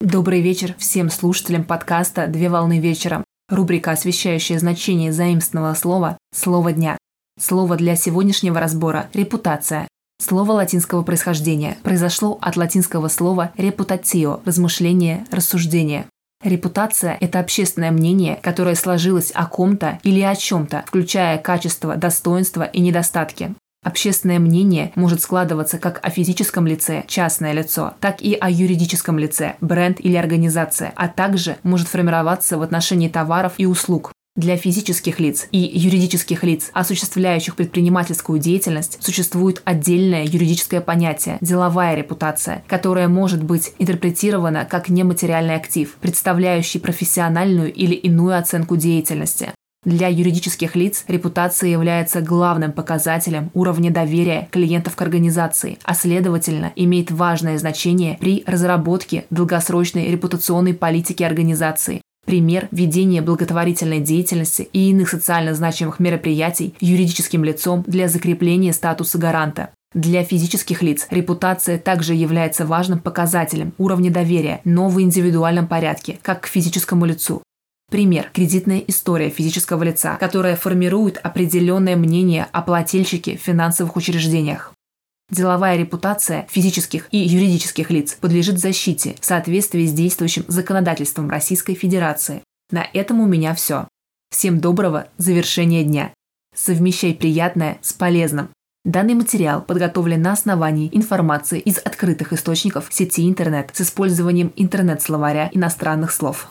Добрый вечер всем слушателям подкаста «Две волны вечером». Рубрика, освещающая значение заимственного слова «Слово дня». Слово для сегодняшнего разбора – репутация. Слово латинского происхождения произошло от латинского слова «репутацио» – размышление, рассуждение. Репутация – это общественное мнение, которое сложилось о ком-то или о чем-то, включая качества, достоинства и недостатки. Общественное мнение может складываться как о физическом лице, частное лицо, так и о юридическом лице, бренд или организация, а также может формироваться в отношении товаров и услуг. Для физических лиц и юридических лиц, осуществляющих предпринимательскую деятельность, существует отдельное юридическое понятие – деловая репутация, которая может быть интерпретирована как нематериальный актив, представляющий профессиональную или иную оценку деятельности. Для юридических лиц репутация является главным показателем уровня доверия клиентов к организации, а следовательно имеет важное значение при разработке долгосрочной репутационной политики организации, пример ведения благотворительной деятельности и иных социально значимых мероприятий юридическим лицом для закрепления статуса гаранта. Для физических лиц репутация также является важным показателем уровня доверия, но в индивидуальном порядке, как к физическому лицу. Пример – кредитная история физического лица, которая формирует определенное мнение о плательщике в финансовых учреждениях. Деловая репутация физических и юридических лиц подлежит защите в соответствии с действующим законодательством Российской Федерации. На этом у меня все. Всем доброго завершения дня. Совмещай приятное с полезным. Данный материал подготовлен на основании информации из открытых источников сети интернет с использованием интернет-словаря иностранных слов.